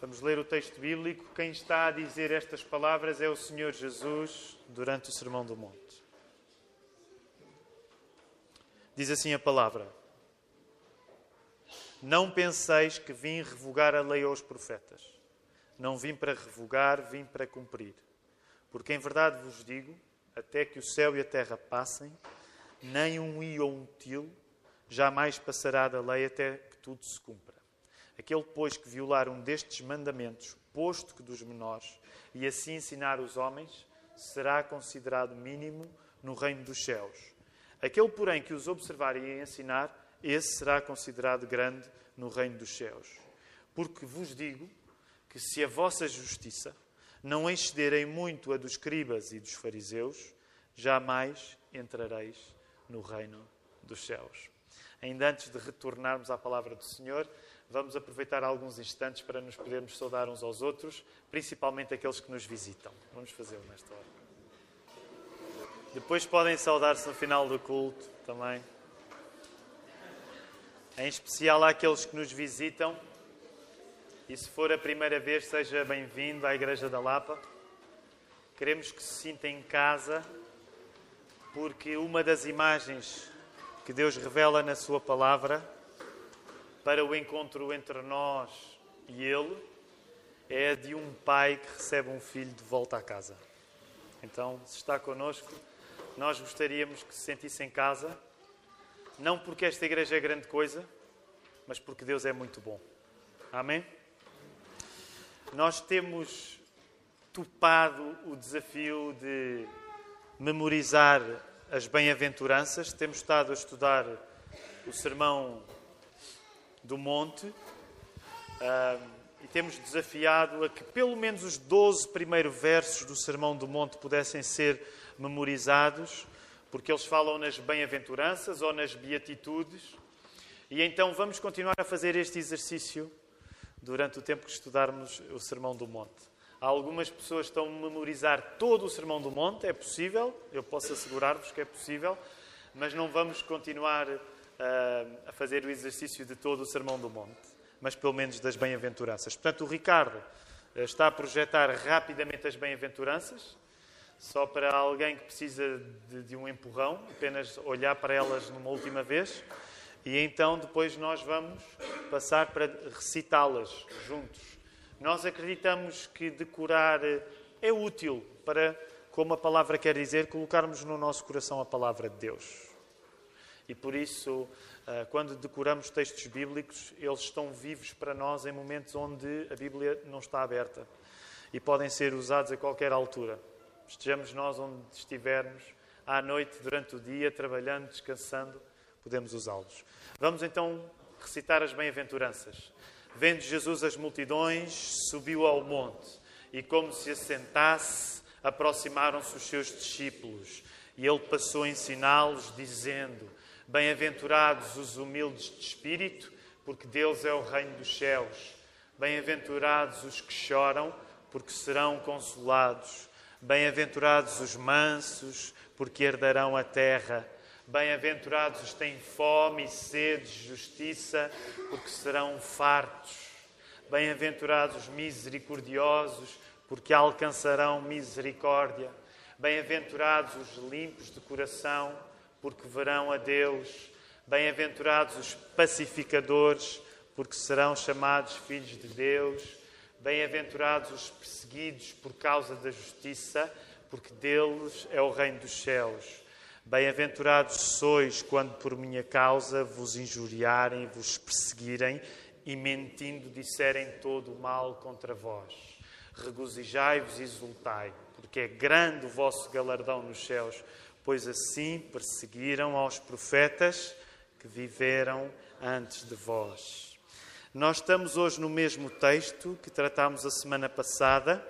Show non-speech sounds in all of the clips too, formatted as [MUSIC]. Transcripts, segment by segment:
Vamos ler o texto bíblico. Quem está a dizer estas palavras é o Senhor Jesus durante o Sermão do Monte. Diz assim a palavra: Não penseis que vim revogar a lei aos profetas. Não vim para revogar, vim para cumprir. Porque em verdade vos digo, até que o céu e a terra passem, nem um i ou um til jamais passará da lei até que tudo se cumpra. Aquele, pois, que violar um destes mandamentos, posto que dos menores, e assim ensinar os homens, será considerado mínimo no reino dos céus. Aquele, porém, que os observar e ensinar, esse será considerado grande no reino dos céus. Porque vos digo que se a vossa justiça não excederem muito a dos escribas e dos fariseus, jamais entrareis no reino dos céus. Ainda antes de retornarmos à palavra do Senhor, vamos aproveitar alguns instantes para nos podermos saudar uns aos outros, principalmente aqueles que nos visitam. Vamos fazê-lo nesta hora. Depois podem saudar-se no final do culto também. Em especial àqueles que nos visitam. E se for a primeira vez, seja bem-vindo à Igreja da Lapa. Queremos que se sinta em casa, porque uma das imagens que Deus revela na Sua palavra para o encontro entre nós e Ele é de um pai que recebe um filho de volta à casa. Então, se está connosco, nós gostaríamos que se sentisse em casa, não porque esta igreja é grande coisa, mas porque Deus é muito bom. Amém? Nós temos topado o desafio de memorizar as bem-aventuranças, temos estado a estudar o sermão do monte uh, e temos desafiado a que pelo menos os 12 primeiros versos do Sermão do Monte pudessem ser memorizados, porque eles falam nas bem-aventuranças ou nas beatitudes. E então vamos continuar a fazer este exercício durante o tempo que estudarmos o Sermão do Monte. Há algumas pessoas que estão a memorizar todo o Sermão do Monte, é possível, eu posso assegurar-vos que é possível, mas não vamos continuar a fazer o exercício de todo o Sermão do Monte, mas pelo menos das bem-aventuranças. Portanto, o Ricardo eh, está a projetar rapidamente as bem-aventuranças, só para alguém que precisa de, de, um empurrão, apenas olhar para elas numa última vez, e então depois nós vamos passar para recitá-las juntos. Nós acreditamos que decorar eh, é útil para, como a palavra quer dizer, colocarmos no nosso coração a palavra de Deus. E por isso, ah, quando decoramos textos bíblicos, eles estão vivos para nós em momentos onde a Bíblia não está aberta e podem ser usados a qualquer altura. Estejamos nós onde estivermos, à noite, durante o dia, trabalhando, descansando, podemos usá-los. Vamos então recitar as bem-aventuranças. Vendo Jesus as multidões, subiu ao monte e, como se assentasse, aproximaram-se os seus discípulos. E ele passou a ensiná-los, dizendo: Bem-aventurados os humildes de espírito, porque deles é o reino dos céus. Bem-aventurados os que choram, porque serão consolados. Bem-aventurados os mansos, porque herdarão a terra. Bem-aventurados os que têm fome e sede de justiça, porque serão fartos. Bem-aventurados os misericordiosos, porque alcançarão misericórdia. Bem-aventurados os limpos de coração, porque verão a Deus. Bem-aventurados os pacificadores, porque serão chamados filhos de Deus. Bem-aventurados os perseguidos por causa da justiça, porque deles é o reino dos céus. Bem-aventurados sois quando por minha causa vos injuriarem, vos perseguirem e mentindo disserem todo o mal contra vós. Regozijai-vos e exultai, porque é grande o vosso galardão nos céus pois assim perseguiram aos profetas que viveram antes de vós. Nós estamos hoje no mesmo texto que tratámos a semana passada,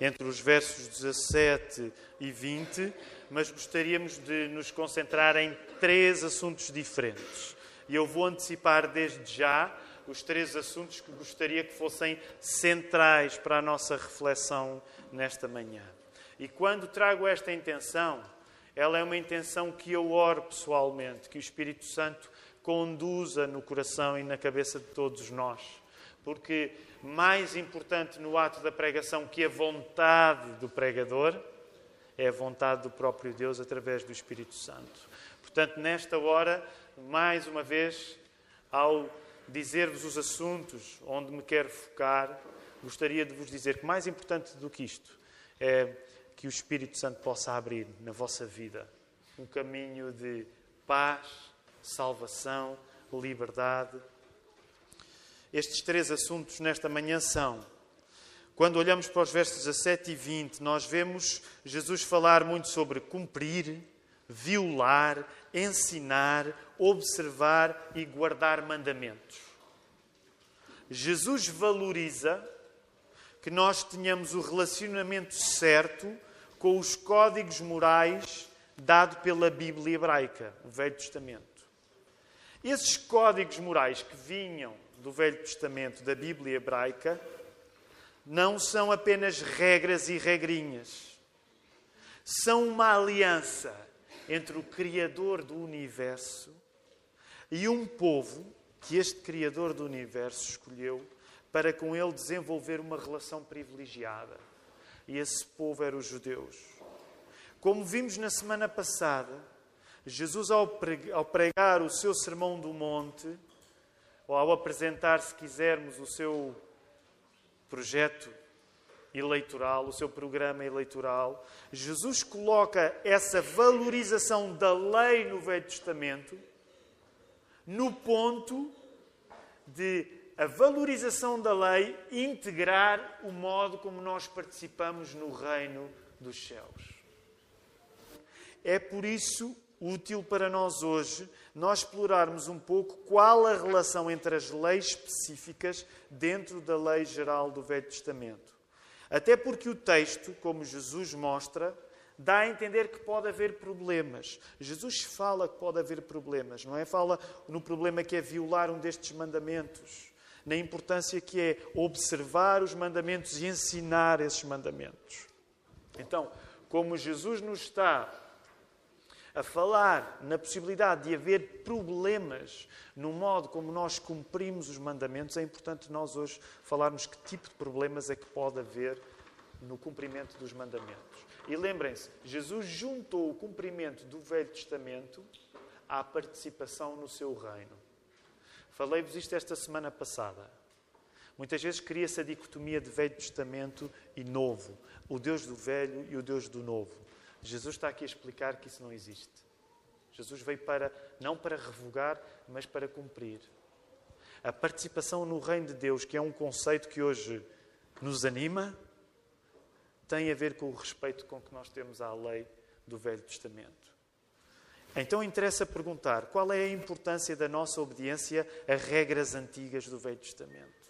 entre os versos 17 e 20, mas gostaríamos de nos concentrar em três assuntos diferentes. E eu vou antecipar desde já os três assuntos que gostaria que fossem centrais para a nossa reflexão nesta manhã. E quando trago esta intenção, ela é uma intenção que eu oro pessoalmente, que o Espírito Santo conduza no coração e na cabeça de todos nós, Porque mais importante no ato da pregação que a vontade do pregador é a vontade do próprio Deus através do Espírito Santo. Portanto, nesta hora, mais uma vez, ao dizer-vos os assuntos onde me quero focar, gostaria de vos dizer que mais importante do que isto é que o Espírito Santo possa abrir na vossa vida um caminho de paz, salvação, liberdade. Estes três assuntos nesta manhã são quando olhamos para os versos 17 e 20, nós vemos Jesus falar muito sobre cumprir, violar, ensinar, observar e guardar mandamentos. Jesus valoriza que nós tenhamos o relacionamento certo com os códigos morais dado pela Bíblia hebraica, o Velho Testamento. Esses códigos morais que vinham do Velho Testamento, da Bíblia hebraica, não são apenas regras e regrinhas. São uma aliança entre o Criador do universo e um povo que este Criador do universo escolheu para com ele desenvolver uma relação privilegiada. E esse povo era os judeus. Como vimos na semana passada, Jesus, ao pregar o seu sermão do monte, ou ao apresentar, se quisermos, o seu projeto eleitoral, o seu programa eleitoral, Jesus coloca essa valorização da lei no Velho Testamento no ponto de a valorização da lei integrar o modo como nós participamos no reino dos céus. É por isso útil para nós hoje nós explorarmos um pouco qual a relação entre as leis específicas dentro da lei geral do Velho Testamento. Até porque o texto, como Jesus mostra, dá a entender que pode haver problemas. Jesus fala que pode haver problemas, não é? Fala no problema que é violar um destes mandamentos, na importância que é observar os mandamentos e ensinar esses mandamentos. Então, como Jesus nos está a falar na possibilidade de haver problemas no modo como nós cumprimos os mandamentos, é importante nós hoje falarmos que tipo de problemas é que pode haver no cumprimento dos mandamentos. E lembrem-se, Jesus juntou o cumprimento do Velho Testamento à participação no seu reino. Falei-vos isto esta semana passada. Muitas vezes cria-se a dicotomia de Velho Testamento e Novo, o Deus do Velho e o Deus do Novo. Jesus está aqui a explicar que isso não existe. Jesus veio para não para revogar, mas para cumprir. A participação no reino de Deus, que é um conceito que hoje nos anima, tem a ver com o respeito com que nós temos à lei do Velho Testamento. Então interessa perguntar qual é a importância da nossa obediência a regras antigas do Velho Testamento.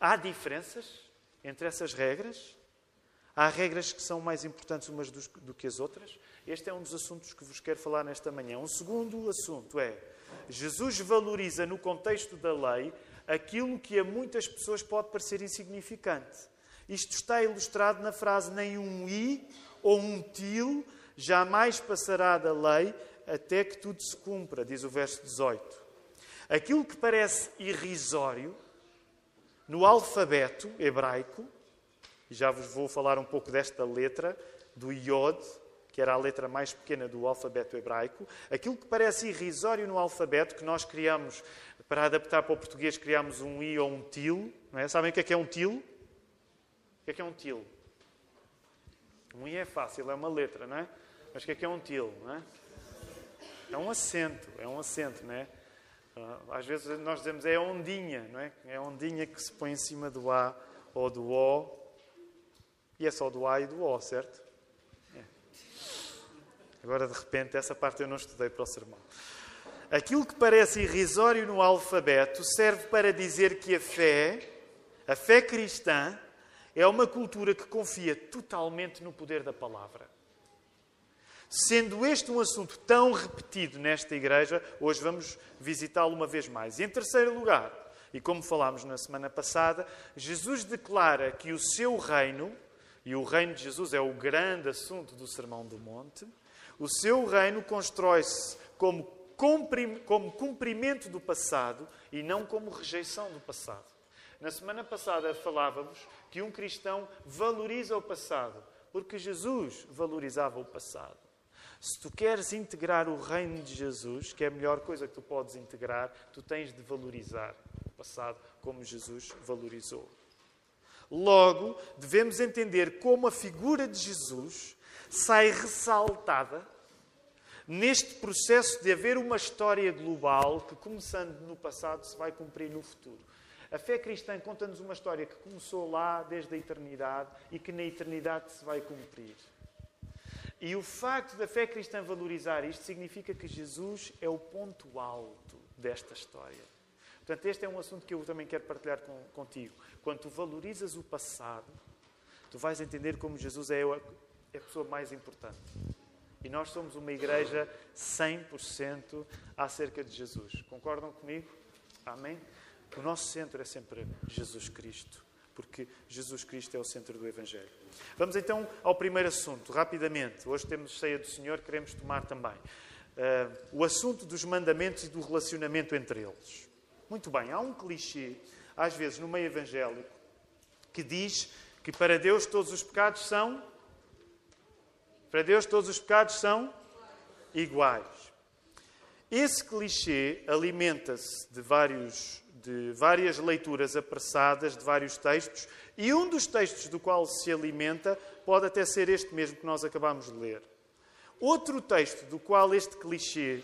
Há diferenças entre essas regras? Há regras que são mais importantes umas do que as outras? Este é um dos assuntos que vos quero falar nesta manhã. Um segundo assunto é: Jesus valoriza no contexto da lei aquilo que a muitas pessoas pode parecer insignificante. Isto está ilustrado na frase: nem um i ou um til jamais passará da lei até que tudo se cumpra, diz o verso 18. Aquilo que parece irrisório no alfabeto hebraico e já vos vou falar um pouco desta letra, do Iod, que era a letra mais pequena do alfabeto hebraico. Aquilo que parece irrisório no alfabeto, que nós criamos, para adaptar para o português, criamos um I ou um til. Não é? Sabem o que é que é um til? O que é que é um til? Um I é fácil, é uma letra, não é? Mas o que que é um til? Não é? é um acento, é um acento, não é? Ah, às vezes nós dizemos é ondinha, não é? É ondinha que se põe em cima do A ou do O e é só do A e do O, certo? É. Agora, de repente, essa parte eu não estudei para o sermão. Aquilo que parece irrisório no alfabeto serve para dizer que a fé, a fé cristã, é uma cultura que confia totalmente no poder da palavra. Sendo este um assunto tão repetido nesta igreja, hoje vamos visitá-lo uma vez mais. E em terceiro lugar, e como falámos na semana passada, Jesus declara que o seu reino e o reino de Jesus é o grande assunto do Sermão do Monte, o seu reino constrói-se como, como cumprimento do passado e não como rejeição do passado. Na semana passada falávamos que um cristão valoriza o passado, porque Jesus valorizava o passado. Se tu queres integrar o reino de Jesus, que é a melhor coisa que tu podes integrar, tu tens de valorizar o passado como Jesus valorizou. Logo, devemos entender como a figura de Jesus sai ressaltada neste processo de haver uma história global que, começando no passado, se vai cumprir no futuro. A fé cristã conta-nos uma história que começou lá desde a eternidade e que na eternidade se vai cumprir. E o facto da fé cristã valorizar isto significa que Jesus é o ponto alto desta história. Portanto, este é um assunto que eu também quero partilhar com, contigo. Quando tu valorizas o passado, tu vais entender como Jesus é a, é pessoa mais importante. E nós somos uma igreja 100% acerca de Jesus. Concordam comigo? Amém? O nosso centro é sempre Jesus Cristo, porque Jesus Cristo é o centro do Evangelho. Vamos então ao primeiro assunto, rapidamente. Hoje temos ceia do Senhor, queremos tomar também. Uh, o assunto dos mandamentos e do relacionamento entre eles. Muito bem, há um clichê, às vezes, no meio evangélico, que diz que para Deus todos os pecados são para Deus todos os pecados são iguais. Esse clichê alimenta-se de, vários, de várias leituras apressadas de vários textos, e um dos textos do qual se alimenta pode até ser este mesmo que nós acabamos de ler. Outro texto do qual este clichê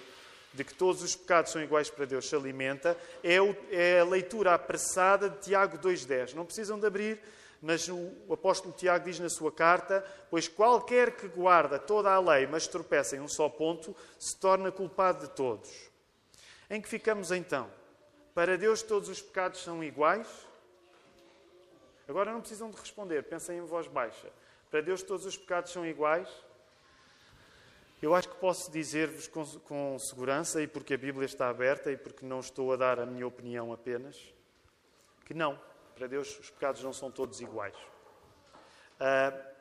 de que todos os pecados são iguais para Deus se alimenta é, é a leitura apressada de Tiago 2,10. Não precisam de abrir, mas o apóstolo Tiago diz na sua carta: Pois qualquer que guarda toda a lei, mas tropeça em um só ponto, se torna culpado de todos. Em que ficamos então? Para Deus todos os pecados são iguais? Agora não precisam de responder, pensem em voz baixa. Para Deus todos os pecados são iguais? Eu acho que posso dizer-vos com, com, segurança, e porque a Bíblia está aberta e porque não estou a dar a minha opinião apenas, que não. Para Deus, os pecados não são todos iguais. Uh,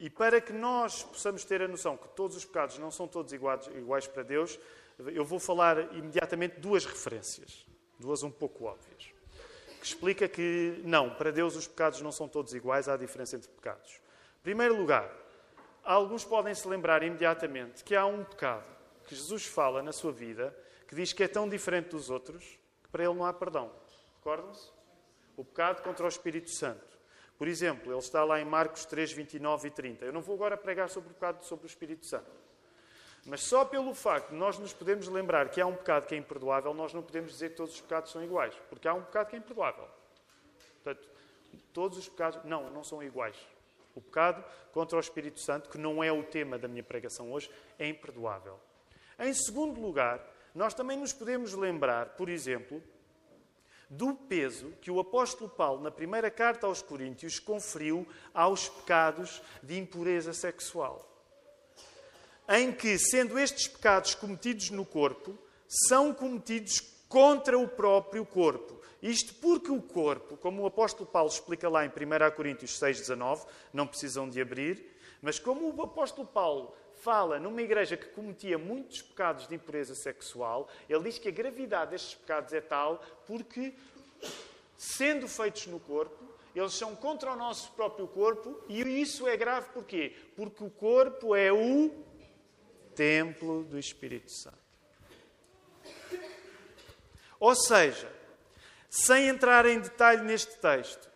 e para que nós possamos ter a noção que todos os pecados não são todos iguais, iguais para Deus, eu vou falar imediatamente duas referências, duas um pouco óbvias, que explica que não, para Deus os pecados não são todos iguais, há diferença entre pecados. Em primeiro lugar, alguns podem se lembrar imediatamente que há um pecado que Jesus fala na sua vida que diz que é tão diferente dos outros que para ele não há perdão. Recordam-se? O pecado contra o Espírito Santo. Por exemplo, ele está lá em Marcos 3, 29 e 30. Eu não vou agora pregar sobre o pecado sobre o Espírito Santo. Mas só pelo facto de nós nos podemos lembrar que há um pecado que é imperdoável, nós não podemos dizer que todos os pecados são iguais. Porque há um pecado que é imperdoável. Portanto, todos os pecados, não, não são iguais. O pecado contra o Espírito Santo, que não é o tema da minha pregação hoje, é imperdoável. Em segundo lugar, nós também nos podemos lembrar, por exemplo, do peso que o apóstolo Paulo, na primeira carta aos Coríntios, conferiu aos pecados de impureza sexual. Em que, sendo estes pecados cometidos no corpo, são cometidos contra o próprio corpo. Isto porque o corpo, como o apóstolo Paulo explica lá em 1 Coríntios 6,19, não precisam de abrir, mas como o apóstolo Paulo fala numa igreja que cometia muitos pecados de impureza sexual, ele diz que a gravidade destes pecados é tal porque, sendo feitos no corpo, eles são contra o nosso próprio corpo e isso é grave porquê? Porque o corpo é o templo do Espírito Santo. Ou seja, sem entrar em detalhe neste texto,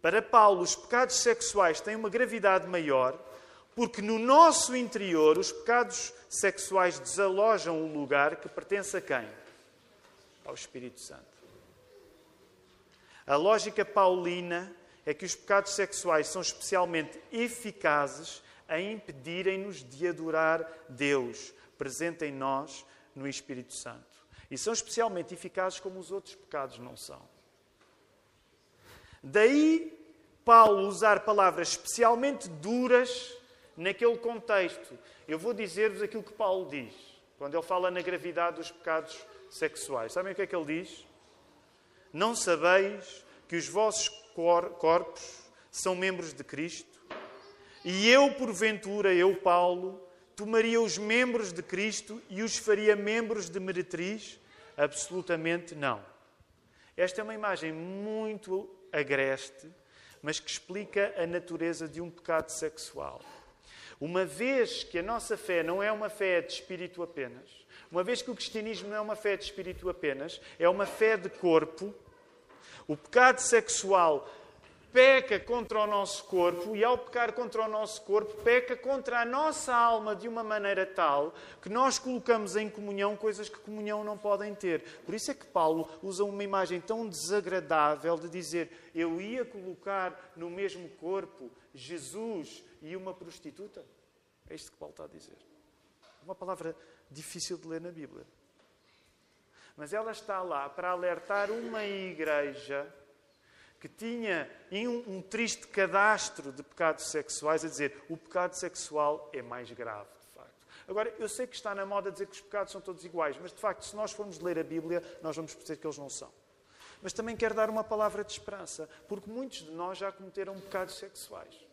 para Paulo os pecados sexuais têm uma gravidade maior porque no nosso interior os pecados sexuais desalojam o lugar que pertence a quem? Ao Espírito Santo. A lógica paulina é que os pecados sexuais são especialmente eficazes a impedirem-nos de adorar Deus, presente em nós no Espírito Santo. E são especialmente eficazes como os outros pecados não são. Daí Paulo usar palavras especialmente duras naquele contexto. Eu vou dizer-vos aquilo que Paulo diz, quando ele fala na gravidade dos pecados sexuais. Sabem o que é que ele diz? Não sabeis que os vossos cor corpos são membros de Cristo? E eu, porventura, eu, Paulo, tomaria os membros de Cristo e os faria membros de meretriz? Absolutamente não. Esta é uma imagem muito agreste, mas que explica a natureza de um pecado sexual. Uma vez que a nossa fé não é uma fé de espírito apenas, uma vez que o cristianismo não é uma fé de espírito apenas, é uma fé de corpo, o pecado sexual peca contra o nosso corpo e, ao pecar contra o nosso corpo, peca contra a nossa alma de uma maneira tal que nós colocamos em comunhão coisas que comunhão não podem ter. Por isso é que Paulo usa uma imagem tão desagradável de dizer: Eu ia colocar no mesmo corpo Jesus e uma prostituta. É isto que Paulo está a dizer. Uma palavra difícil de ler na Bíblia. Mas ela está lá para alertar uma igreja que tinha um, um triste cadastro de pecados sexuais, a dizer o pecado sexual é mais grave, de facto. Agora, eu sei que está na moda dizer que os pecados são todos iguais, mas de facto, se nós formos ler a Bíblia, nós vamos perceber que eles não são. Mas também quero dar uma palavra de esperança, porque muitos de nós já cometeram pecados sexuais.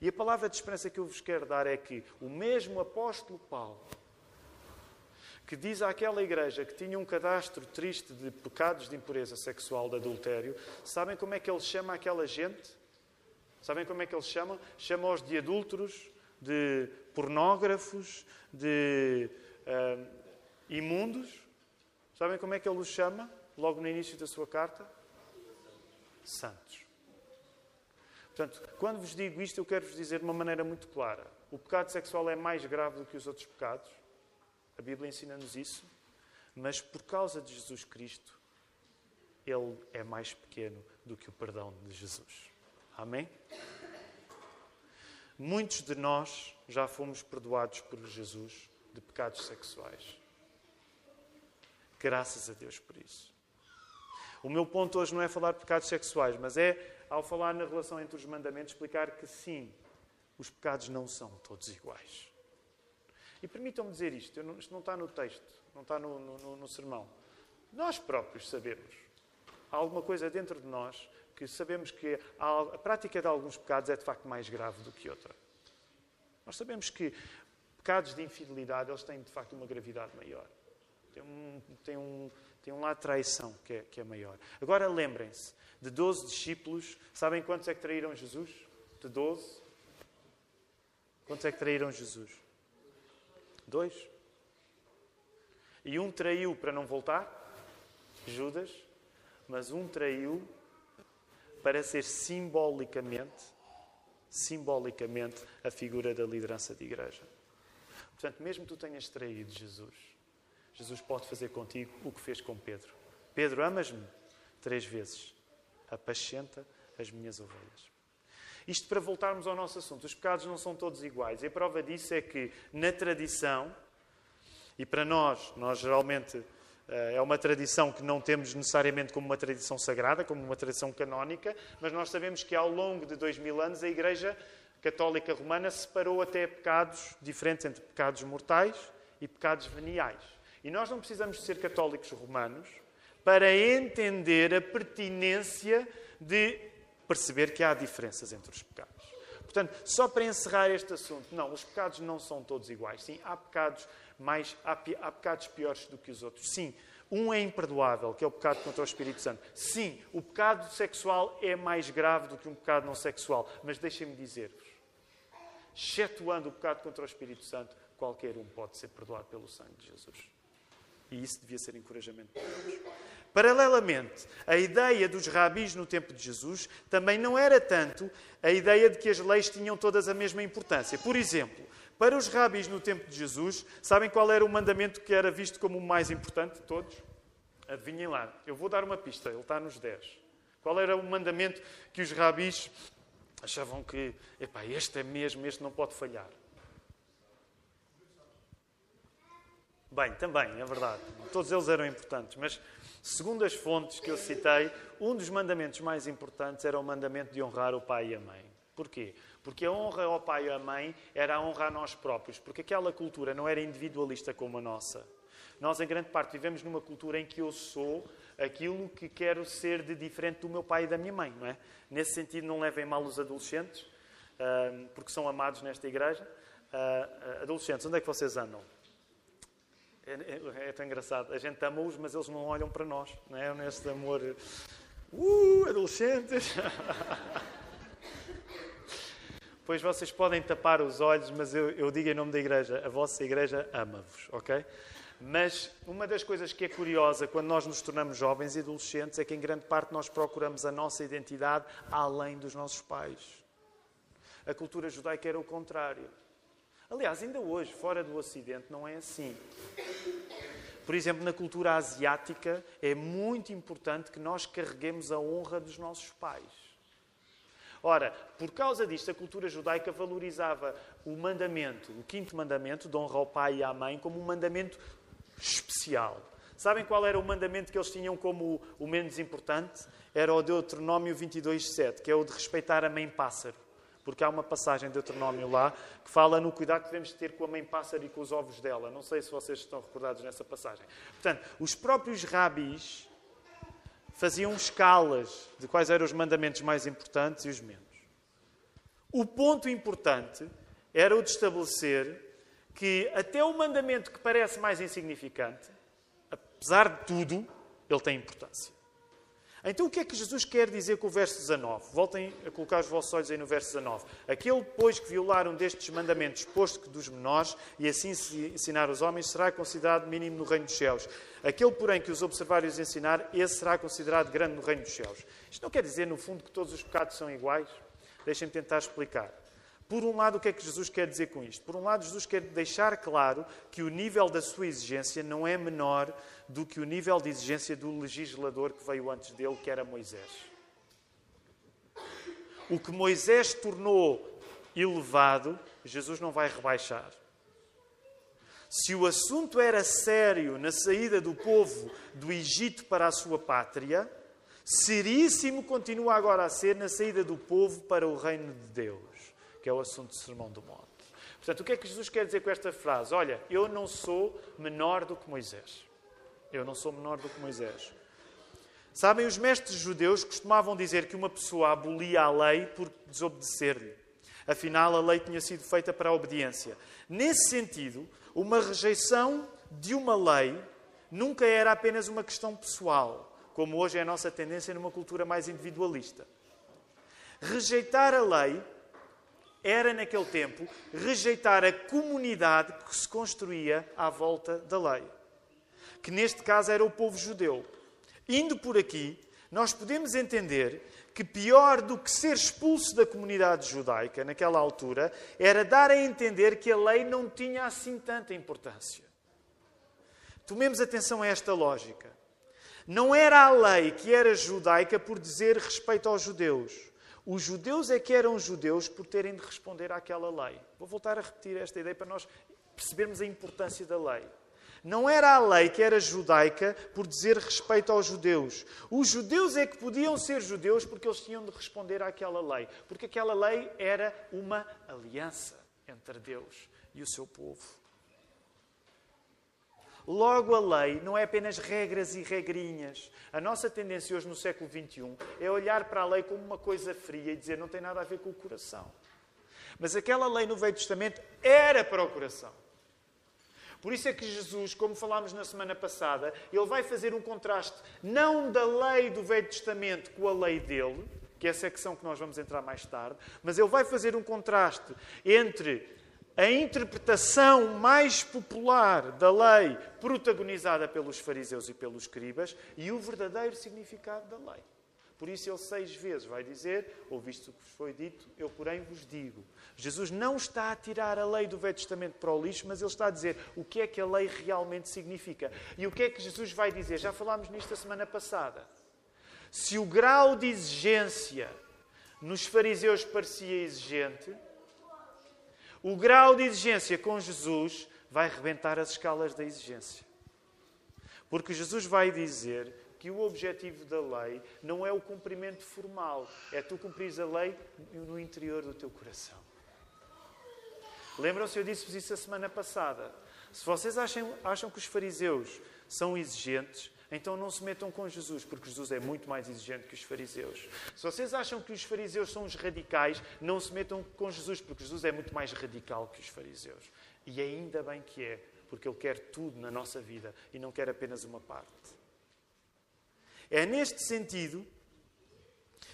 E a palavra de esperança que eu vos quero dar é que o mesmo apóstolo Paulo que diz àquela igreja que tinha um cadastro triste de pecados de impureza sexual, de adultério, sabem como é que ele chama aquela gente? Sabem como é que ele chama? Chama-os de adúlteros, de pornógrafos, de uh, imundos. Sabem como é que ele os chama? Logo no início da sua carta? Santos. Portanto, quando vos digo isto, eu quero vos dizer de uma maneira muito clara: o pecado sexual é mais grave do que os outros pecados a Bíblia ensina-nos isso, mas por causa de Jesus Cristo, ele é mais pequeno do que o perdão de Jesus. Amém? Muitos de nós já fomos perdoados por Jesus de pecados sexuais. Graças a Deus por isso. O meu ponto hoje não é falar de pecados sexuais, mas é, ao falar na relação entre os mandamentos, explicar que sim, os pecados não são todos iguais. E permitam-me dizer isto, não, isto não está no texto, não está no, no, no sermão. Nós próprios sabemos. Há alguma coisa dentro de nós que sabemos que a prática de alguns pecados é de facto mais grave do que outra. Nós sabemos que pecados de infidelidade eles têm de facto uma gravidade maior. Tem um, tem um, tem um lado de traição que é, que é maior. Agora lembrem-se, de 12 discípulos, sabem quantos é que traíram Jesus? De 12? Quantos é que traíram Jesus? Dois. E um traiu para não voltar, Judas, mas um traiu para ser simbolicamente, simbolicamente a figura da liderança de igreja. Portanto, mesmo que tu tenhas traído Jesus, Jesus pode fazer contigo o que fez com Pedro. Pedro, amas-me? Três vezes. Apacenta as minhas ovelhas. Isto para voltarmos ao nosso assunto. Os pecados não são todos iguais. E a prova disso é que, na tradição, e para nós, nós geralmente eh, é uma tradição que não temos necessariamente como uma tradição sagrada, como uma tradição canónica, mas nós sabemos que ao longo de dois mil anos a Igreja Católica Romana separou até pecados diferentes entre pecados mortais e pecados veniais. E nós não precisamos ser católicos romanos para entender a pertinência de perceber que há diferenças entre os pecados. Portanto, só para encerrar este assunto, não, os pecados não são todos iguais. Sim, há pecados mais há, há pecados piores do que os outros. Sim, um é imperdoável, que é o pecado contra o Espírito Santo. Sim, o pecado sexual é mais grave do que um pecado não sexual. Mas deixem-me dizer-vos, excetuando o pecado contra o Espírito Santo, qualquer um pode ser perdoado pelo sangue de Jesus. E isso devia ser encorajamento para nós. Paralelamente, a ideia dos rabis no tempo de Jesus também não era tanto a ideia de que as leis tinham todas a mesma importância. Por exemplo, para os rabis no tempo de Jesus, sabem qual era o mandamento que era visto como o mais importante de todos? Adivinhem lá, eu vou dar uma pista, ele está nos 10. Qual era o mandamento que os rabis achavam que, epá, este é mesmo, este não pode falhar? Bem, também, é verdade. Todos eles eram importantes, mas segundo as fontes que eu citei, um dos mandamentos mais importantes era o mandamento de honrar o pai e a mãe. Porquê? Porque a honra ao pai e à mãe era a honra a nós próprios, porque aquela cultura não era individualista como a nossa. Nós, em grande parte, vivemos numa cultura em que eu sou aquilo que quero ser de diferente do meu pai e da minha mãe, não é? Nesse sentido, não levem mal os adolescentes, porque são amados nesta igreja. Adolescentes, onde é que vocês andam? É, é, é tão engraçado. A gente ama-os, mas eles não olham para nós. Não é? Neste amor. Uh, adolescentes! [LAUGHS] pois vocês podem tapar os olhos, mas eu, eu digo em nome da igreja: a vossa igreja ama-vos, ok? Mas uma das coisas que é curiosa quando nós nos tornamos jovens e adolescentes é que, em grande parte, nós procuramos a nossa identidade além dos nossos pais. A cultura judaica era o contrário. Aliás, ainda hoje, fora do Ocidente, não é assim. Por exemplo, na cultura asiática, é muito importante que nós carreguemos a honra dos nossos pais. Ora, por causa disto, a cultura judaica valorizava o mandamento, o quinto mandamento, de honra ao pai e à mãe, como um mandamento especial. Sabem qual era o mandamento que eles tinham como o menos importante? Era o Deuteronômio 22.7, que é o de respeitar a mãe pássaro. Porque há uma passagem de Deuteronômio lá que fala no cuidado que devemos ter com a mãe pássaro e com os ovos dela. Não sei se vocês estão recordados nessa passagem. Portanto, os próprios rabis faziam escalas de quais eram os mandamentos mais importantes e os menos. O ponto importante era o de estabelecer que até o mandamento que parece mais insignificante, apesar de tudo, ele tem importância. Então, o que é que Jesus quer dizer com o verso 19? Voltem a colocar os vossos olhos aí no verso 19. Aquele, pois, que violar um destes mandamentos, posto que dos menores, e assim ensinar os homens, será considerado mínimo no reino dos céus. Aquele, porém, que os observar e os ensinar, esse será considerado grande no reino dos céus. Isto não quer dizer, no fundo, que todos os pecados são iguais? Deixem-me tentar explicar. Por um lado, o que é que Jesus quer dizer com isto? Por um lado, Jesus quer deixar claro que o nível da sua exigência não é menor do que o nível de exigência do legislador que veio antes dele, que era Moisés. O que Moisés tornou elevado, Jesus não vai rebaixar. Se o assunto era sério na saída do povo do Egito para a sua pátria, seríssimo continua agora a ser na saída do povo para o reino de Deus que é o assunto do Sermão do Monte. Portanto, o que é que Jesus quer dizer com esta frase? Olha, eu não sou menor do que Moisés. Eu não sou menor do que Moisés. Sabem, os mestres judeus costumavam dizer que uma pessoa abolia a lei por desobedecer-lhe. Afinal, a lei tinha sido feita para a obediência. Nesse sentido, uma rejeição de uma lei nunca era apenas uma questão pessoal, como hoje é a nossa tendência numa cultura mais individualista. Rejeitar a lei era, naquele tempo, rejeitar a comunidade que se construía à volta da lei, que neste caso era o povo judeu. Indo por aqui, nós podemos entender que pior do que ser expulso da comunidade judaica naquela altura era dar a entender que a lei não tinha assim tanta importância. Tomemos atenção a esta lógica. Não era a lei que era judaica por dizer respeito aos judeus. Os judeus é que eram judeus por terem de responder àquela lei. Vou voltar a repetir esta ideia para nós percebermos a importância da lei. Não era a lei que era judaica por dizer respeito aos judeus. Os judeus é que podiam ser judeus porque eles tinham de responder àquela lei. Porque aquela lei era uma aliança entre Deus e o seu povo. Logo, a lei não é apenas regras e regrinhas. A nossa tendência hoje no século XXI é olhar para a lei como uma coisa fria e dizer não tem nada a ver com o coração. Mas aquela lei no Velho Testamento era para o coração. Por isso é que Jesus, como falámos na semana passada, ele vai fazer um contraste não da lei do Velho Testamento com a lei dele, que é a secção que nós vamos entrar mais tarde, mas ele vai fazer um contraste entre a interpretação mais popular da lei, protagonizada pelos fariseus e pelos escribas, e o verdadeiro significado da lei. Por isso, ele seis vezes vai dizer: Ouviste o que vos foi dito, eu, porém, vos digo. Jesus não está a tirar a lei do Velho Testamento para o lixo, mas ele está a dizer o que é que a lei realmente significa. E o que é que Jesus vai dizer? Já falámos nisto a semana passada. Se o grau de exigência nos fariseus parecia exigente, o grau de exigência com Jesus vai rebentar as escalas da exigência. Porque Jesus vai dizer que o objetivo da lei não é o cumprimento formal, é tu cumprires a lei no interior do teu coração. Lembram-se, eu disse-vos isso a semana passada. Se vocês acham, acham que os fariseus são exigentes, então não se metam com Jesus, porque Jesus é muito mais exigente que os fariseus. Se vocês acham que os fariseus são os radicais, não se metam com Jesus, porque Jesus é muito mais radical que os fariseus. E ainda bem que é, porque Ele quer tudo na nossa vida e não quer apenas uma parte. É neste sentido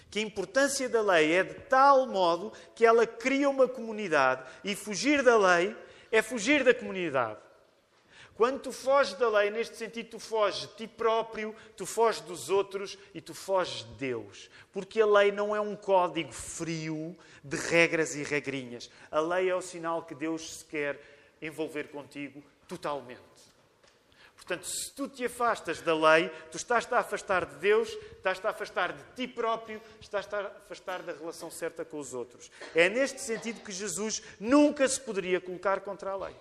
que a importância da lei é de tal modo que ela cria uma comunidade e fugir da lei é fugir da comunidade. Quando tu foges da lei, neste sentido, tu foges de ti próprio, tu foges dos outros e tu foges de Deus. Porque a lei não é um código frio de regras e regrinhas. A lei é o sinal que Deus se quer envolver contigo totalmente. Portanto, se tu te afastas da lei, tu estás-te a afastar de Deus, estás-te a afastar de ti próprio, estás-te a afastar da relação certa com os outros. É neste sentido que Jesus nunca se poderia colocar contra a lei.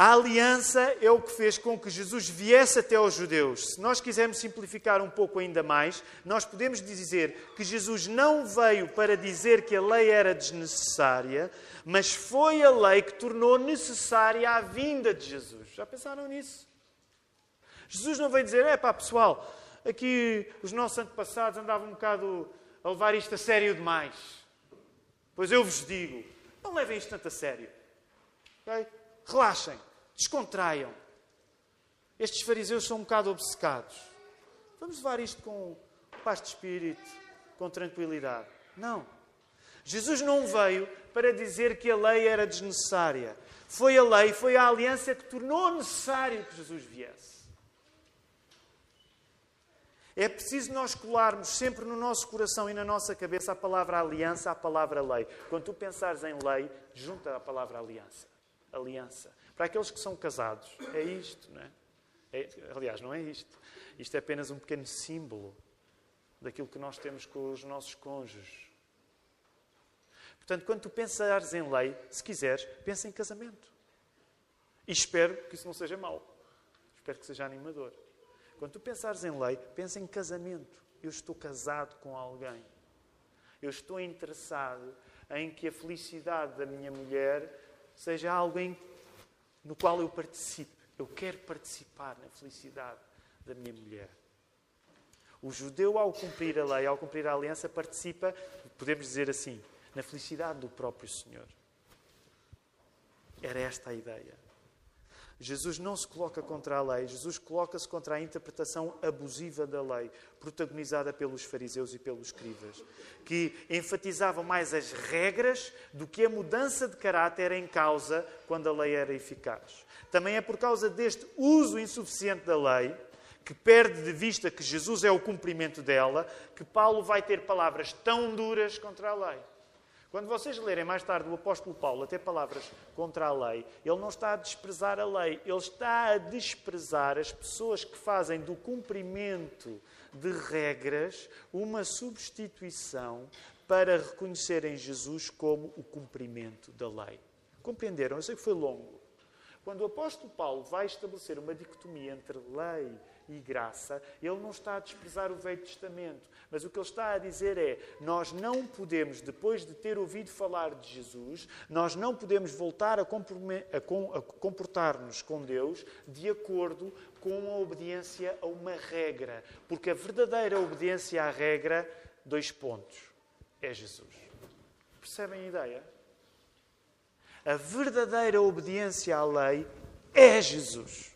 A aliança é o que fez com que Jesus viesse até aos judeus. Se nós quisermos simplificar um pouco ainda mais, nós podemos dizer que Jesus não veio para dizer que a lei era desnecessária, mas foi a lei que tornou necessária a vinda de Jesus. Já pensaram nisso? Jesus não veio dizer: é pá, pessoal, aqui os nossos antepassados andavam um bocado a levar isto a sério demais. Pois eu vos digo: não levem isto tanto a sério. Okay? Relaxem. Descontraiam. Estes fariseus são um bocado obcecados. Vamos levar isto com paz de espírito, com tranquilidade. Não. Jesus não veio para dizer que a lei era desnecessária. Foi a lei, foi a aliança que tornou necessário que Jesus viesse. É preciso nós colarmos sempre no nosso coração e na nossa cabeça a palavra aliança, a palavra lei. Quando tu pensares em lei, junta a palavra aliança. Aliança. Para aqueles que são casados, é isto, não é? é? Aliás, não é isto. Isto é apenas um pequeno símbolo daquilo que nós temos com os nossos cônjuges. Portanto, quando tu pensares em lei, se quiseres, pensa em casamento. E espero que isso não seja mau. Espero que seja animador. Quando tu pensares em lei, pensa em casamento. Eu estou casado com alguém. Eu estou interessado em que a felicidade da minha mulher seja alguém no qual eu participo. Eu quero participar na felicidade da minha mulher. O judeu, ao cumprir a lei, ao cumprir a aliança, participa, podemos dizer assim, na felicidade do próprio Senhor. Era esta a ideia. Jesus não se coloca contra a lei, Jesus coloca-se contra a interpretação abusiva da lei, protagonizada pelos fariseus e pelos escribas, que enfatizavam mais as regras do que a mudança de caráter em causa quando a lei era eficaz. Também é por causa deste uso insuficiente da lei, que perde de vista que Jesus é o cumprimento dela, que Paulo vai ter palavras tão duras contra a lei. Quando vocês lerem mais tarde o apóstolo Paulo até palavras contra a lei, ele não está a desprezar a lei, ele está a desprezar as pessoas que fazem do cumprimento de regras uma substituição para reconhecerem Jesus como o cumprimento da lei. Compreenderam? Eu sei que foi longo. Quando o apóstolo Paulo vai estabelecer uma dicotomia entre lei e graça, ele não está a desprezar o Velho Testamento, mas o que ele está a dizer é: nós não podemos, depois de ter ouvido falar de Jesus, nós não podemos voltar a, comportar-nos com Deus de acordo com a obediência a uma regra, porque a verdadeira obediência à regra, dois pontos, é Jesus. Percebem a ideia? A verdadeira obediência à lei é Jesus.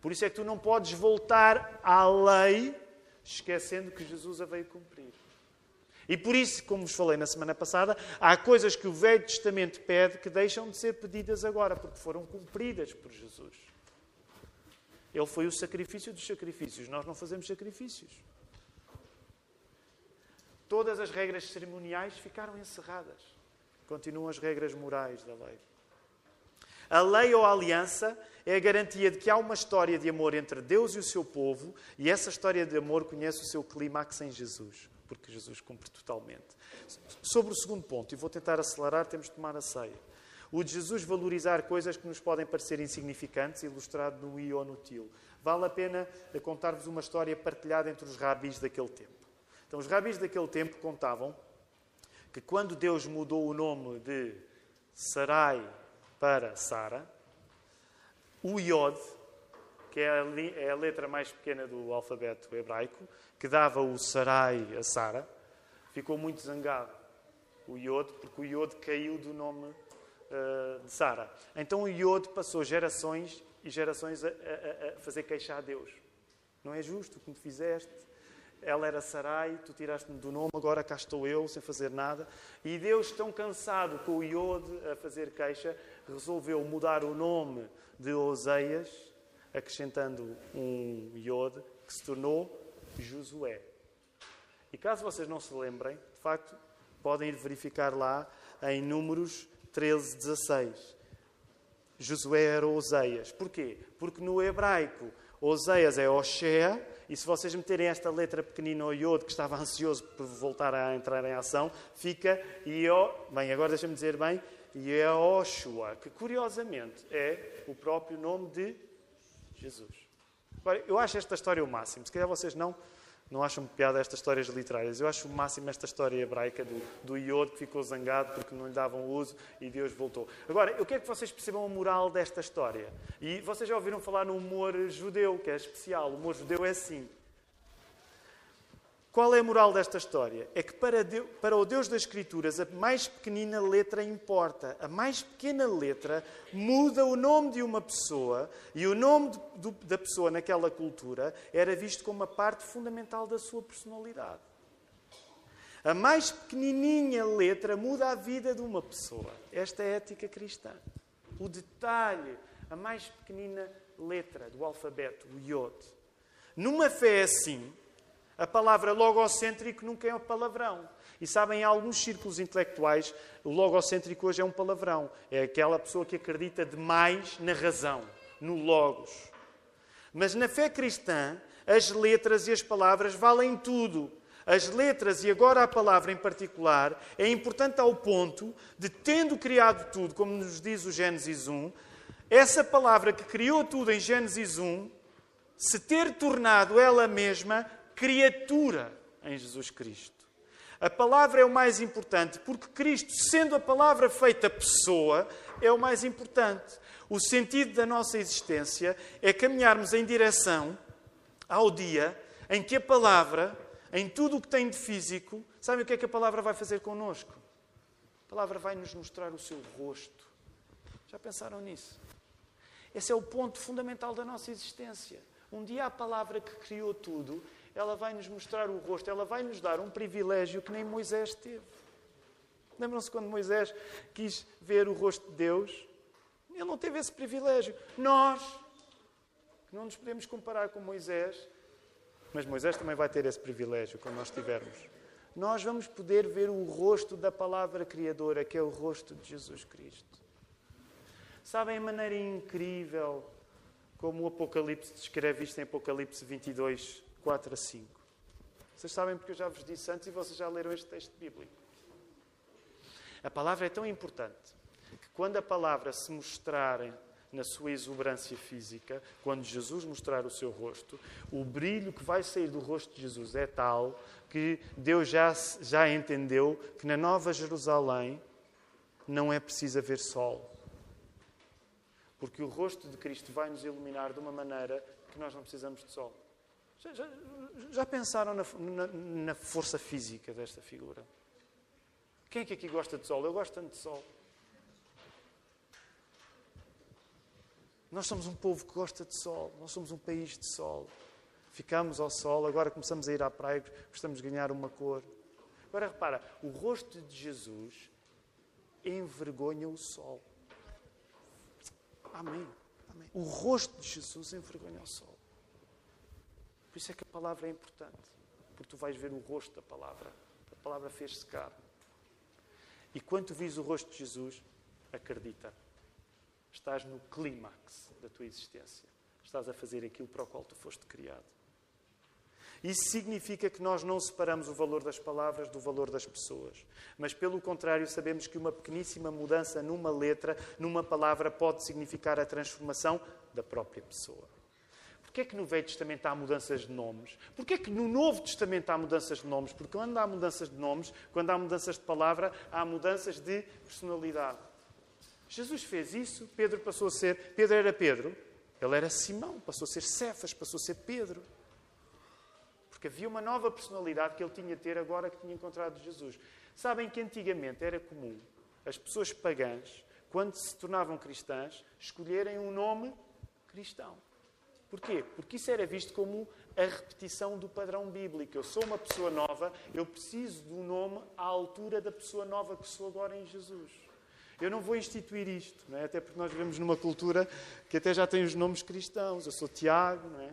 Por isso é que tu não podes voltar à lei esquecendo que Jesus a veio cumprir. E por isso, como vos falei na semana passada, há coisas que o Velho Testamento pede que deixam de ser pedidas agora, porque foram cumpridas por Jesus. Ele foi o sacrifício dos sacrifícios. Nós não fazemos sacrifícios. Todas as regras cerimoniais ficaram encerradas. Continuam as regras morais da lei. A lei ou a aliança é a garantia de que há uma história de amor entre Deus e o seu povo e essa história de amor conhece o seu clímax em Jesus, porque Jesus cumpre totalmente. Sobre o segundo ponto, e vou tentar acelerar, temos de tomar a ceia. O de Jesus valorizar coisas que nos podem parecer insignificantes, ilustrado no i ou no til. Vale a pena contar-vos uma história partilhada entre os rabis daquele tempo. Então, os rabis daquele tempo contavam que quando Deus mudou o nome de Sarai para Sara, o Iod, que é a, é a, letra mais pequena do alfabeto hebraico, que dava o Sarai a Sara, ficou muito zangado. O Iod, porque o Iod caiu do nome uh, de Sara. Então o Iod passou gerações e gerações a, a, a fazer queixa a Deus. Não é justo o que me fizeste. Ela era Sarai, tu tiraste-me do nome, agora cá estou eu, sem fazer nada. E Deus, tão cansado com o Iod a fazer queixa, resolveu mudar o nome de Oseias, acrescentando um Iod, que se tornou Josué. E caso vocês não se lembrem, de facto, podem ir verificar lá em Números 13, 16. Josué era Oseias. Porquê? Porque no hebraico Oseias é Oshea, e se vocês meterem esta letra pequenina, Yod, que estava [LAUGHS] ansioso por voltar a entrar em ação, fica Io, bem, agora deixa-me dizer bem, Yehoshua, que curiosamente é o próprio nome de Jesus. Agora, eu acho esta história o máximo. Se calhar vocês não, não acham piada estas histórias literárias. Eu acho o máximo esta história hebraica do, do Iod que ficou zangado porque não lhe davam uso e Deus voltou. Agora, eu quero que vocês percebam a moral desta história. E vocês já ouviram falar no humor judeu, que é especial. O humor judeu é assim. Qual é a moral desta história? É que para, Deus, para, o Deus das Escrituras a mais pequenina letra importa. A mais pequena letra muda o nome de uma pessoa e o nome do, da pessoa naquela cultura era visto como uma parte fundamental da sua personalidade. A mais pequenininha letra muda a vida de uma pessoa. Esta é a ética cristã. O detalhe, a mais pequenina letra do alfabeto, o iod. Numa fé assim, a palavra logocêntrico nunca é um palavrão. E sabem, em alguns círculos intelectuais, o logocêntrico hoje é um palavrão. É aquela pessoa que acredita demais na razão, no logos. Mas na fé cristã, as letras e as palavras valem tudo. As letras e agora a palavra em particular é importante ao ponto de, tendo criado tudo, como nos diz o Gênesis 1, essa palavra que criou tudo em Gênesis 1, se ter tornado ela mesma criatura em Jesus Cristo. A palavra é o mais importante, porque Cristo, sendo a palavra feita pessoa, é o mais importante. O sentido da nossa existência é caminharmos em direção ao dia em que a palavra, em tudo o que tem de físico, sabe o que é que a palavra vai fazer connosco? A palavra vai nos mostrar o seu rosto. Já pensaram nisso? Esse é o ponto fundamental da nossa existência. Um dia a palavra que criou tudo ela vai nos mostrar o rosto, ela vai nos dar um privilégio que nem Moisés teve. Lembram-se quando Moisés quis ver o rosto de Deus? Ele não teve esse privilégio. Nós, que não nos podemos comparar com Moisés, mas Moisés também vai ter esse privilégio quando nós tivermos. Nós vamos poder ver o rosto da palavra criadora, que é o rosto de Jesus Cristo. Sabem a maneira incrível como o Apocalipse descreve isto em Apocalipse 22, 4 a 5. Vocês sabem porque eu já vos disse antes e vocês já leram este texto bíblico. A palavra é tão importante que quando a palavra se mostrar na sua exuberância física, quando Jesus mostrar o seu rosto, o brilho que vai sair do rosto de Jesus é tal que Deus já, já entendeu que na Nova Jerusalém não é preciso haver sol. Porque o rosto de Cristo vai nos iluminar de uma maneira que nós não precisamos de sol. Já, já, já pensaram na, na, na, força física desta figura? Quem é que aqui gosta de sol? Eu gosto tanto de sol. Nós somos um povo que gosta de sol. Nós somos um país de sol. Ficamos ao sol, agora começamos a ir à praia, gostamos de ganhar uma cor. Agora repara, o rosto de Jesus envergonha o sol. Amém. Amém. O rosto de Jesus envergonha o sol. Por isso é que a palavra é importante, porque tu vais ver o rosto da palavra. A palavra fez-se carne. E quando tu vis o rosto de Jesus, acredita, estás no clímax da tua existência. Estás a fazer aquilo para o qual tu foste criado. Isso significa que nós não separamos o valor das palavras do valor das pessoas. Mas, pelo contrário, sabemos que uma pequeníssima mudança numa letra, numa palavra, pode significar a transformação da própria pessoa. Porquê é que no Velho Testamento há mudanças de nomes? Porquê é que no Novo Testamento há mudanças de nomes? Porque quando há mudanças de nomes, quando há mudanças de palavra, há mudanças de personalidade. Jesus fez isso, Pedro passou a ser. Pedro era Pedro, ele era Simão, passou a ser Cefas, passou a ser Pedro. Porque havia uma nova personalidade que ele tinha a ter agora que tinha encontrado Jesus. Sabem que antigamente era comum as pessoas pagãs quando se tornavam cristãs, escolherem um nome cristão. Porquê? Porque isso era visto como a repetição do padrão bíblico. Eu sou uma pessoa nova, eu preciso um nome à altura da pessoa nova que sou agora em Jesus. Eu não vou instituir isto, não é? até porque nós vivemos numa cultura que até já tem os nomes cristãos. Eu sou Tiago, não é?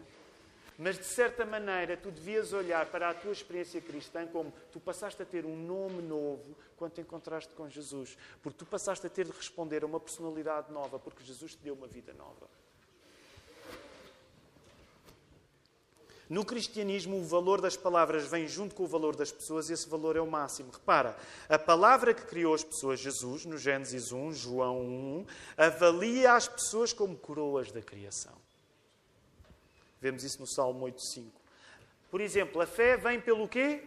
Mas, de certa maneira, tu devias olhar para a tua experiência cristã como tu passaste a ter um nome novo quando te encontraste com Jesus. Porque tu passaste a ter de responder a uma personalidade nova, porque Jesus te deu uma vida nova. No cristianismo, o valor das palavras vem junto com o valor das pessoas e esse valor é o máximo. Repara, a palavra que criou as pessoas, Jesus, no Gênesis 1, João 1, avalia as pessoas como coroas da criação. Vemos isso no Salmo 8.5. Por exemplo, a fé vem pelo quê?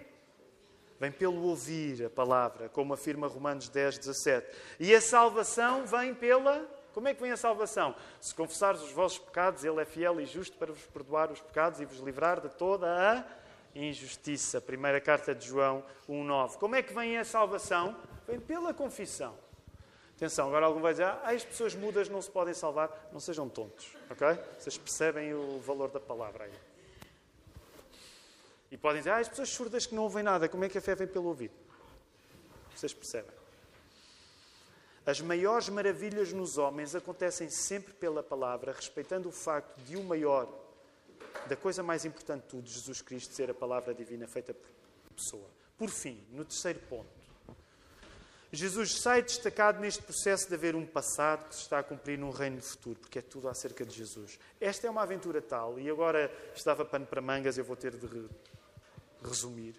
Vem pelo ouvir a palavra, como afirma Romanos 10, 17. E a salvação vem pela como é que vem a salvação? Se confessares os vossos pecados, Ele é fiel e justo para vos perdoar os pecados e vos livrar de toda a injustiça. Primeira carta de João 1,9. Como é que vem a salvação? Vem pela confissão. Atenção, agora algum vai dizer, ah, as pessoas mudas não se podem salvar. Não sejam tontos, ok? Vocês percebem o valor da palavra aí. E podem dizer, ah, as pessoas surdas que não ouvem nada, como é que a fé vem pelo ouvido? Vocês percebem? As maiores maravilhas nos homens acontecem sempre pela palavra, respeitando o facto de o maior, da coisa mais importante de tudo, Jesus Cristo, ser a palavra divina feita por pessoa. Por fim, no terceiro ponto, Jesus sai destacado neste processo de haver um passado que se está a cumprir num reino futuro, porque é tudo acerca de Jesus. Esta é uma aventura tal, e agora estava pano para mangas, eu vou ter de resumir.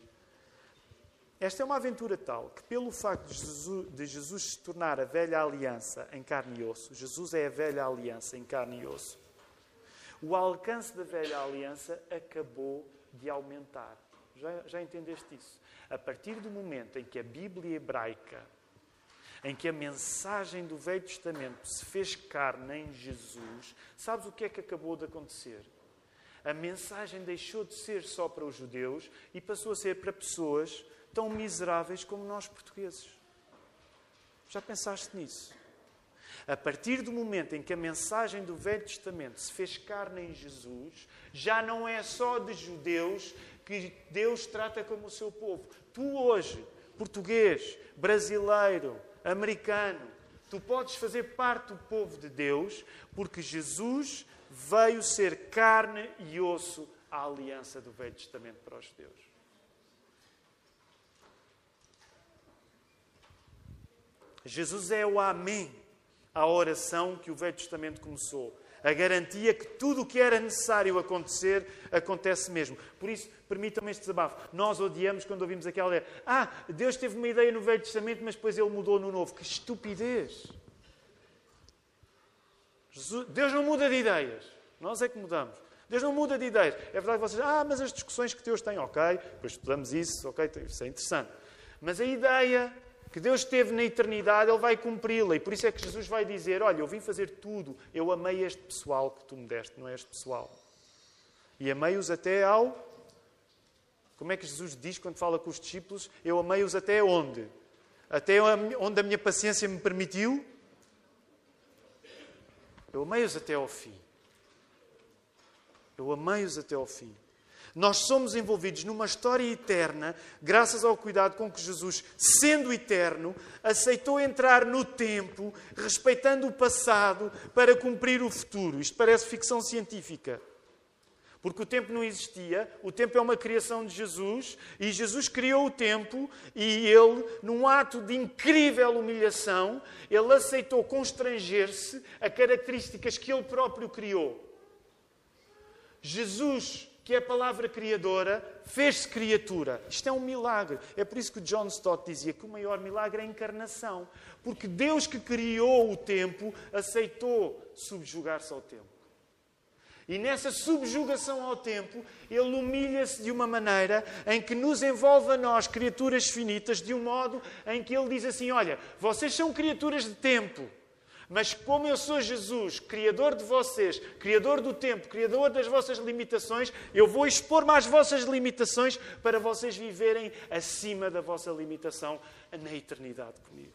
Esta é uma aventura tal que, pelo facto de Jesus, de Jesus, se tornar a velha aliança em carne e osso, Jesus é a velha aliança em carne e osso, o alcance da velha aliança acabou de aumentar. Já, já entendeste isso? A partir do momento em que a Bíblia hebraica, em que a mensagem do Velho Testamento se fez carne em Jesus, sabes o que é que acabou de acontecer? A mensagem deixou de ser só para os judeus e passou a ser para pessoas tão miseráveis como nós portugueses. Já pensaste nisso? A partir do momento em que a mensagem do Velho Testamento se fez carne em Jesus, já não é só de judeus que Deus trata como o seu povo. Tu hoje, português, brasileiro, americano, tu podes fazer parte do povo de Deus porque Jesus veio ser carne e osso à aliança do Velho Testamento para os judeus. Jesus é o Amém à oração que o Velho Testamento começou. A garantia que tudo o que era necessário acontecer, acontece mesmo. Por isso, permitam-me este desabafo. Nós odiamos quando ouvimos aquela ideia. Ah, Deus teve uma ideia no Velho Testamento, mas depois ele mudou no Novo. Que estupidez! Deus não muda de ideias. Nós é que mudamos. Deus não muda de ideias. É verdade que vocês ah, mas as discussões que Deus tem, ok, depois estudamos isso, ok, isso é interessante. Mas a ideia que Deus teve na eternidade, Ele vai cumpri-la. E por isso é que Jesus vai dizer: Olha, eu vim fazer tudo. Eu amei este pessoal que tu me deste, não é este pessoal. E amei-os até ao. Como é que Jesus diz quando fala com os discípulos? Eu amei-os até onde? Até onde a minha paciência me permitiu? Eu amei-os até ao fim. Eu amei-os até ao fim. Nós somos envolvidos numa história eterna, graças ao cuidado com que Jesus, sendo eterno, aceitou entrar no tempo, respeitando o passado, para cumprir o futuro. Isto parece ficção científica. Porque o tempo não existia, o tempo é uma criação de Jesus, e Jesus criou o tempo, e ele, num ato de incrível humilhação, ele aceitou constranger-se a características que ele próprio criou. Jesus que a palavra criadora, fez-se criatura. Isto é um milagre. É por isso que John Stott dizia que o maior milagre é a encarnação. Porque Deus que criou o tempo aceitou subjugar-se ao tempo. E nessa subjugação ao tempo, ele humilha-se de uma maneira em que nos envolve a nós, criaturas finitas, de um modo em que ele diz assim: Olha, vocês são criaturas de tempo. Mas como eu sou Jesus, Criador de vocês, Criador do tempo, Criador das vossas limitações, eu vou expor-me às vossas limitações para vocês viverem acima da vossa limitação na eternidade comigo.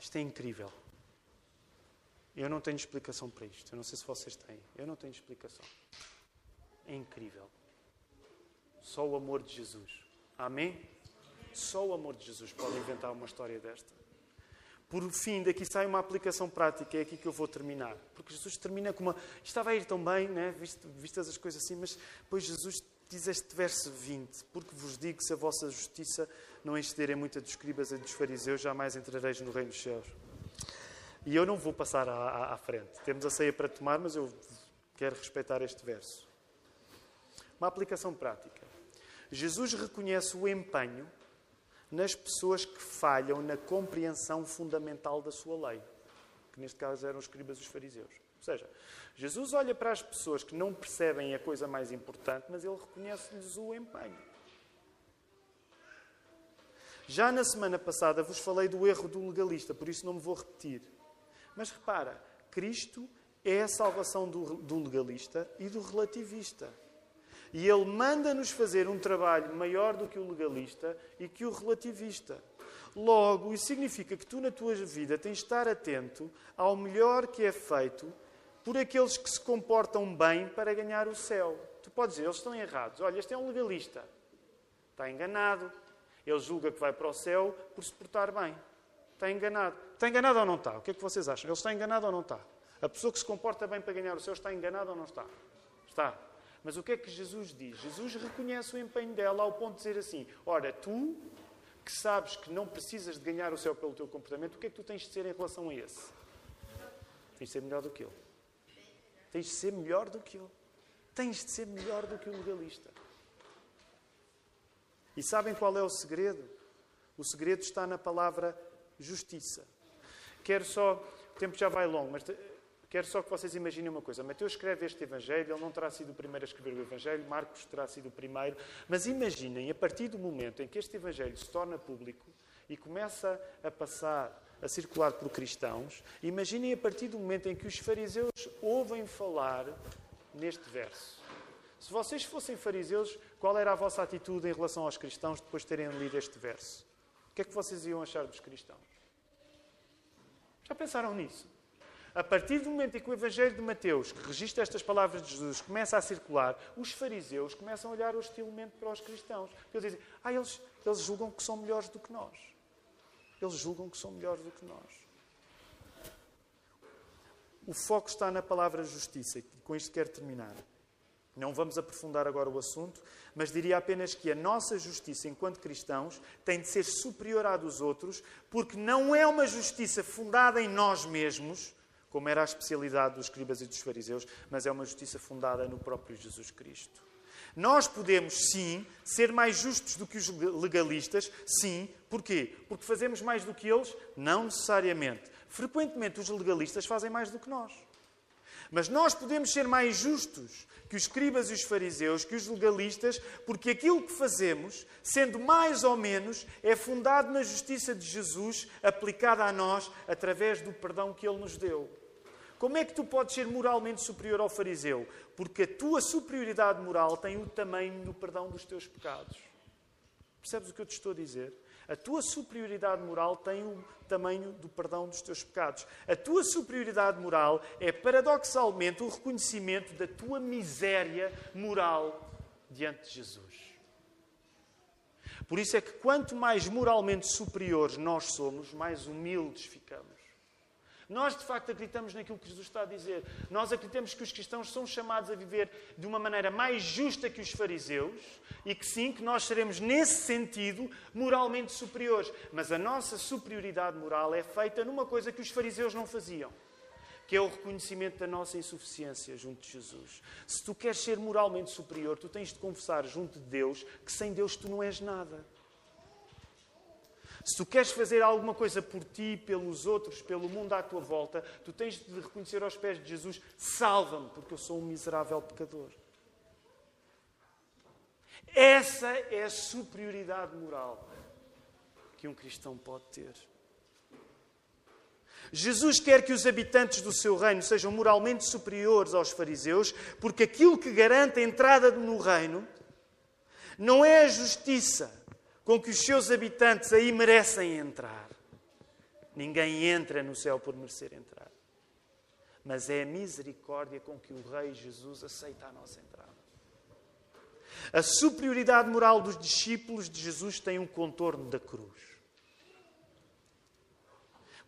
Isto é incrível. Eu não tenho explicação para isto. Eu não sei se vocês têm. Eu não tenho explicação. É incrível. Só o amor de Jesus. Amém? Só o amor de Jesus pode inventar uma história desta. Por fim, daqui sai uma aplicação prática, é aqui que eu vou terminar. Porque Jesus termina com uma. Estava a ir tão bem, né? vistas as coisas assim, mas depois Jesus diz este verso 20: Porque vos digo, se a vossa justiça não exceder em muita dos escribas e dos fariseus, jamais entrareis no reino dos céus. E eu não vou passar à, à, à frente. Temos a ceia para tomar, mas eu quero respeitar este verso. Uma aplicação prática. Jesus reconhece o empenho nas pessoas que falham na compreensão fundamental da sua lei, que neste caso eram os escribas e os fariseus. Ou seja, Jesus olha para as pessoas que não percebem a coisa mais importante, mas ele reconhece-lhes o empenho. Já na semana passada vos falei do erro do legalista, por isso não me vou repetir. Mas repara, Cristo é a salvação do, do legalista e do relativista. E ele manda-nos fazer um trabalho maior do que o legalista e que o relativista. Logo, isso significa que tu, na tua vida, tens de estar atento ao melhor que é feito por aqueles que se comportam bem para ganhar o céu. Tu podes dizer, eles estão errados. Olha, este é um legalista. Está enganado. Ele julga que vai para o céu por se portar bem. Está enganado. Está enganado ou não está? O que é que vocês acham? Ele está enganado ou não está? A pessoa que se comporta bem para ganhar o céu está enganada ou não está? Está. Mas o que é que Jesus diz? Jesus reconhece o empenho dela ao ponto de dizer assim: Ora, tu que sabes que não precisas de ganhar o céu pelo teu comportamento, o que é que tu tens de ser em relação a esse? Tens de ser melhor do que ele. Tens de ser melhor do que ele. Tens de ser melhor do que o legalista. E sabem qual é o segredo? O segredo está na palavra justiça. Quero só, o tempo já vai longo, mas quero só que vocês imaginem uma coisa. Mateus escreve este Evangelho, ele não terá sido o primeiro a escrever o Evangelho, Marcos terá sido o primeiro, mas imaginem, a partir do momento em que este Evangelho se torna público e começa a passar, a circular por cristãos, imaginem a partir do momento em que os fariseus ouvem falar neste verso. Se vocês fossem fariseus, qual era a vossa atitude em relação aos cristãos depois de terem lido este verso? O que é que vocês iam achar dos cristãos? Já pensaram nisso? A partir do momento em que o Evangelho de Mateus, que registra estas palavras de Jesus, começa a circular, os fariseus começam a olhar hostilmente para os cristãos. Eles dizem, ah, eles, eles julgam que são melhores do que nós. Eles julgam que são melhores do que nós. O foco está na palavra justiça, e com isto quero terminar. Não vamos aprofundar agora o assunto, mas diria apenas que a nossa justiça enquanto cristãos tem de ser superior à dos outros, porque não é uma justiça fundada em nós mesmos, como era a especialidade dos escribas e dos fariseus, mas é uma justiça fundada no próprio Jesus Cristo. Nós podemos, sim, ser mais justos do que os legalistas, sim. Porquê? Porque fazemos mais do que eles? Não necessariamente. Frequentemente, os legalistas fazem mais do que nós. Mas nós podemos ser mais justos que os escribas e os fariseus, que os legalistas, porque aquilo que fazemos, sendo mais ou menos, é fundado na justiça de Jesus aplicada a nós através do perdão que ele nos deu. Como é que tu podes ser moralmente superior ao fariseu? Porque a tua superioridade moral tem o tamanho do perdão dos teus pecados. Percebes o que eu te estou a dizer? A tua superioridade moral tem o tamanho do perdão dos teus pecados. A tua superioridade moral é paradoxalmente o reconhecimento da tua miséria moral diante de Jesus. Por isso é que quanto mais moralmente superiores nós somos, mais humildes ficamos. Nós, de facto, acreditamos naquilo que Jesus está a dizer. Nós acreditamos que os cristãos são chamados a viver de uma maneira mais justa que os fariseus e que sim, que nós seremos, nesse sentido, moralmente superiores. Mas a nossa superioridade moral é feita numa coisa que os fariseus não faziam que é o reconhecimento da nossa insuficiência junto de Jesus. Se tu queres ser moralmente superior, tu tens de confessar junto de Deus que sem Deus tu não és nada. Se tu queres fazer alguma coisa por ti, pelos outros, pelo mundo à tua volta, tu tens de reconhecer aos pés de Jesus: salva-me, porque eu sou um miserável pecador. Essa é a superioridade moral que um cristão pode ter. Jesus quer que os habitantes do seu reino sejam moralmente superiores aos fariseus, porque aquilo que garante a entrada no reino não é a justiça, com que os seus habitantes aí merecem entrar. Ninguém entra no céu por merecer entrar. Mas é a misericórdia com que o Rei Jesus aceita a nossa entrada. A superioridade moral dos discípulos de Jesus tem um contorno da cruz.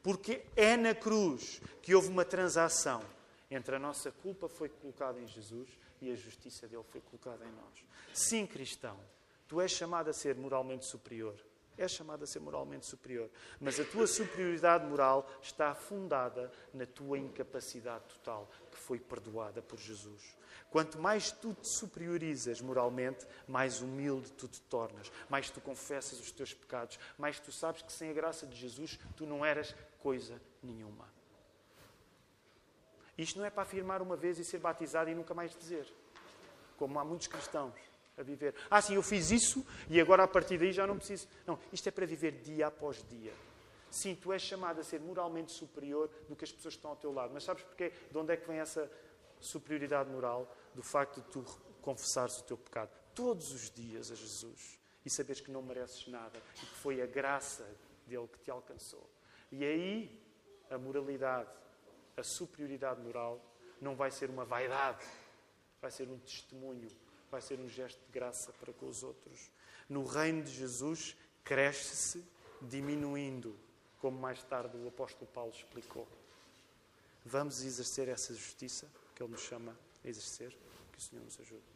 Porque é na cruz que houve uma transação entre a nossa culpa foi colocada em Jesus e a justiça dele foi colocada em nós. Sim, cristão, tu és chamado a ser moralmente superior. És chamado a ser moralmente superior. Mas a tua superioridade moral está fundada na tua incapacidade total, que foi perdoada por Jesus. Quanto mais tu te superiorizas moralmente, mais humilde tu te tornas, mais tu confessas os teus pecados, mais tu sabes que sem a graça de Jesus tu não eras coisa nenhuma. Isto não é para afirmar uma vez e ser batizado e nunca mais dizer, como há muitos cristãos a viver. Ah, sim, eu fiz isso e agora a partir daí já não preciso. Não, isto é para viver dia após dia. Sim, tu és chamado a ser moralmente superior do que as pessoas que estão ao teu lado. Mas sabes porquê? De onde é que vem essa superioridade moral? Do facto de tu confessares o teu pecado todos os dias a Jesus e saberes que não mereces nada e que foi a graça dele que te alcançou. E aí a moralidade, a superioridade moral não vai ser uma vaidade, vai ser um testemunho vai ser um gesto de graça para com os outros. No reino de Jesus, cresce-se diminuindo, como mais tarde o apóstolo Paulo explicou. Vamos exercer essa justiça que ele nos chama a exercer. Que o Senhor nos ajude.